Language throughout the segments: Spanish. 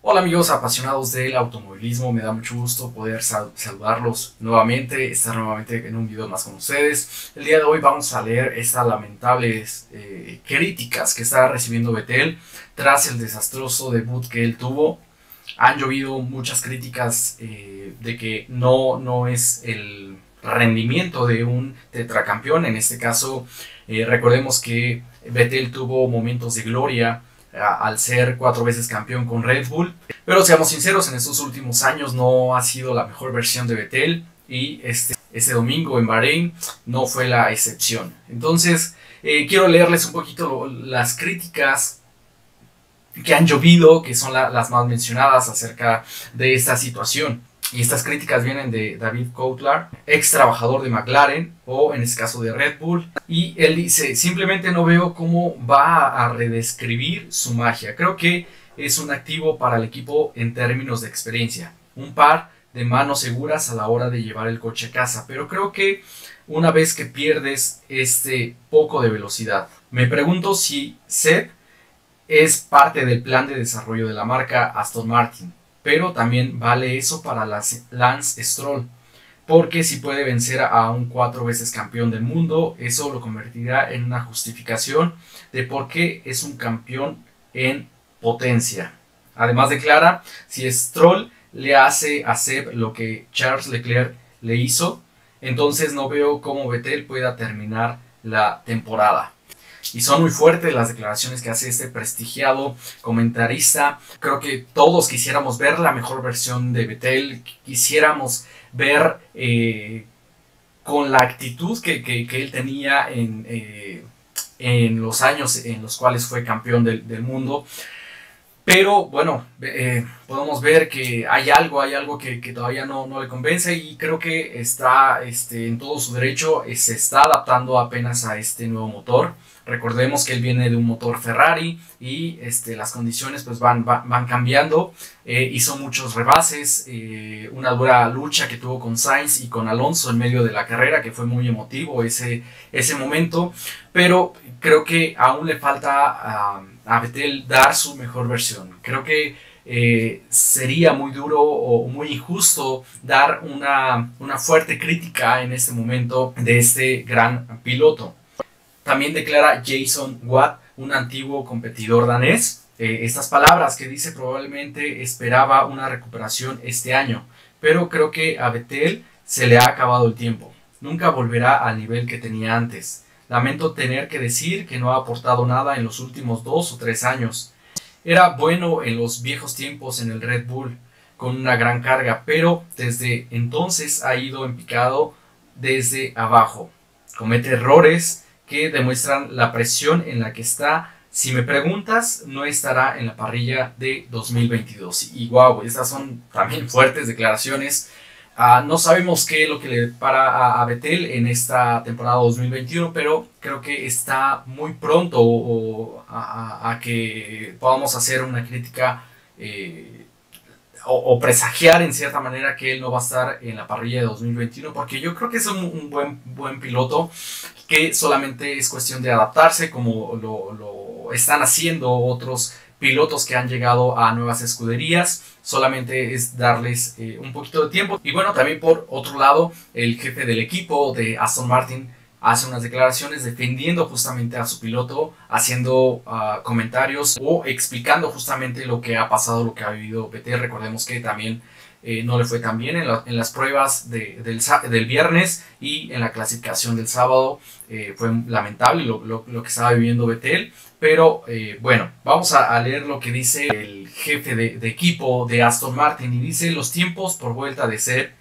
Hola amigos apasionados del automovilismo, me da mucho gusto poder saludarlos nuevamente, estar nuevamente en un video más con ustedes. El día de hoy vamos a leer estas lamentables eh, críticas que está recibiendo Betel tras el desastroso debut que él tuvo. Han llovido muchas críticas eh, de que no, no es el rendimiento de un tetracampeón, en este caso eh, recordemos que Betel tuvo momentos de gloria al ser cuatro veces campeón con Red Bull. Pero seamos sinceros, en estos últimos años no ha sido la mejor versión de Vettel y este, este domingo en Bahrein no fue la excepción. Entonces, eh, quiero leerles un poquito las críticas que han llovido, que son las más mencionadas acerca de esta situación. Y estas críticas vienen de David Coutlar, ex trabajador de McLaren o en este caso de Red Bull. Y él dice, simplemente no veo cómo va a redescribir su magia. Creo que es un activo para el equipo en términos de experiencia. Un par de manos seguras a la hora de llevar el coche a casa. Pero creo que una vez que pierdes este poco de velocidad, me pregunto si Seb es parte del plan de desarrollo de la marca Aston Martin pero también vale eso para Lance Stroll, porque si puede vencer a un cuatro veces campeón del mundo, eso lo convertirá en una justificación de por qué es un campeón en potencia. Además declara, si Stroll le hace a Seb lo que Charles Leclerc le hizo, entonces no veo cómo Vettel pueda terminar la temporada y son muy fuertes las declaraciones que hace este prestigiado comentarista. Creo que todos quisiéramos ver la mejor versión de Betel, quisiéramos ver eh, con la actitud que, él tenía en, eh, en, los años en los cuales fue campeón del, mundo. Pero bueno, eh, podemos ver que hay algo, hay algo que, todavía no, no, le convence y creo que está este, en todo su derecho, se está adaptando apenas a este nuevo motor. Recordemos que él viene de un motor Ferrari y este, las condiciones pues van, van, cambiando. Eh, hizo muchos rebases, eh, una dura lucha que tuvo con Sainz y con Alonso en medio de la carrera, que fue muy emotivo ese, ese momento. Pero creo que aún le falta a, a Vettel dar su mejor versión. Creo que eh, sería muy duro o muy injusto dar una, una fuerte crítica en este momento de este gran piloto. También declara Jason Watt, un antiguo competidor danés, eh, estas palabras que dice probablemente esperaba una recuperación este año, pero creo que a Vettel se le ha acabado el tiempo. Nunca volverá al nivel que tenía antes. Lamento tener que decir que no ha aportado nada en los últimos dos o tres años. Era bueno en los viejos tiempos en el Red Bull, con una gran carga, pero desde entonces ha ido en picado desde abajo. Comete errores que demuestran la presión en la que está. Si me preguntas, no estará en la parrilla de 2022. Y wow, estas son también fuertes declaraciones. Ah, no sabemos qué es lo que le para a, Betel en esta temporada 2021, pero creo que está muy pronto a, que podamos hacer una crítica eh, o, presagiar en cierta manera que él no va a estar en la parrilla de 2021, porque yo creo que es un, buen, buen piloto que solamente es cuestión de adaptarse como lo, están haciendo otros pilotos que han llegado a nuevas escuderías, solamente es darles eh, un poquito de tiempo. Y bueno, también por otro lado, el jefe del equipo de Aston Martin hace unas declaraciones defendiendo justamente a su piloto, haciendo ah, comentarios o explicando justamente lo que ha pasado, lo que ha vivido PT. Recordemos que también eh, no le fue tan bien en, las pruebas del, viernes y en la clasificación del sábado. Eh, fue lamentable lo, que estaba viviendo Betel. Pero eh, bueno, vamos a, leer lo que dice el jefe de, de, equipo de Aston Martin y dice los tiempos por vuelta de ser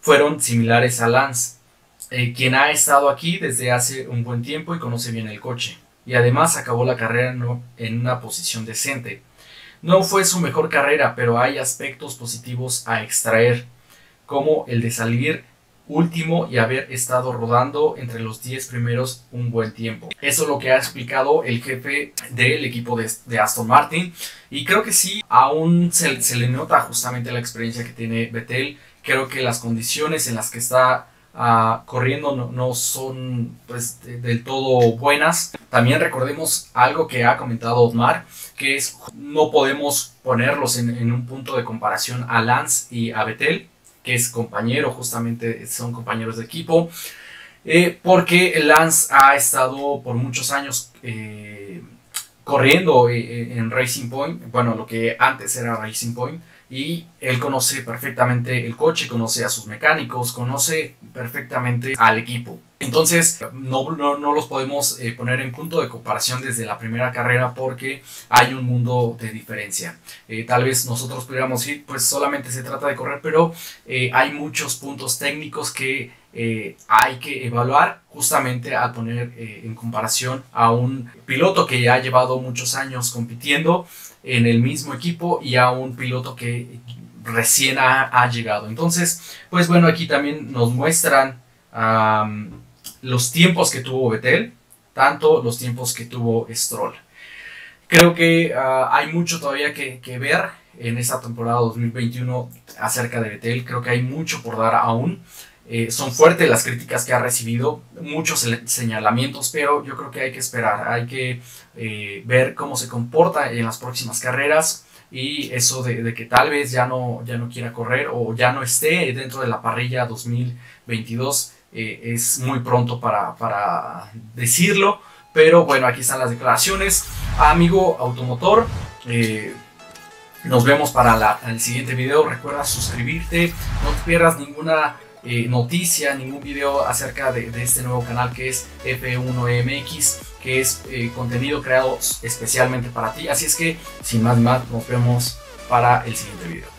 fueron similares a Lance quien ha estado aquí desde hace un buen tiempo y conoce bien el coche. Y además acabó la carrera en una posición decente. No fue su mejor carrera, pero hay aspectos positivos a extraer, como el de salir último y haber estado rodando entre los 10 primeros un buen tiempo. Eso es lo que ha explicado el jefe del equipo de, Aston Martin. Y creo que sí, aún se, le nota justamente la experiencia que tiene Vettel. Creo que las condiciones en las que está corriendo no, son pues, del todo buenas. También recordemos algo que ha comentado Otmar, que es no podemos ponerlos en, un punto de comparación a Lance y a Betel, que es compañero, justamente son compañeros de equipo, eh, porque Lance ha estado por muchos años eh, corriendo eh, en Racing Point, bueno, lo que antes era Racing Point, y él conoce perfectamente el coche, conoce a sus mecánicos, conoce perfectamente al equipo. Entonces no, no, los podemos eh, poner en punto de comparación desde la primera carrera porque hay un mundo de diferencia. Eh, tal vez nosotros pudiéramos decir, pues solamente se trata de correr, pero eh, hay muchos puntos técnicos que hay que evaluar justamente al poner en comparación a un piloto que ya ha llevado muchos años compitiendo en el mismo equipo y a un piloto que recién ha, llegado. Entonces, pues bueno, aquí también nos muestran los tiempos que tuvo Betel, tanto los tiempos que tuvo Stroll. Creo que ah, hay mucho todavía que, ver en esta temporada 2021 acerca de Betel. Creo que hay mucho por dar aún. Eh, son fuertes las críticas que ha recibido, muchos señalamientos, pero yo creo que hay que esperar, hay que eh, ver cómo se comporta en las próximas carreras y eso de, que tal vez ya no, ya no quiera correr o ya no esté dentro de la parrilla 2022 eh, es muy pronto para, para, decirlo, pero bueno, aquí están las declaraciones. Amigo automotor, nos vemos para el siguiente video. Recuerda suscribirte, no te pierdas ninguna eh, noticia, ningún video acerca de, este nuevo canal que es F1MX, que es eh, contenido creado especialmente para ti. Así es que, sin más más, nos vemos para el siguiente video.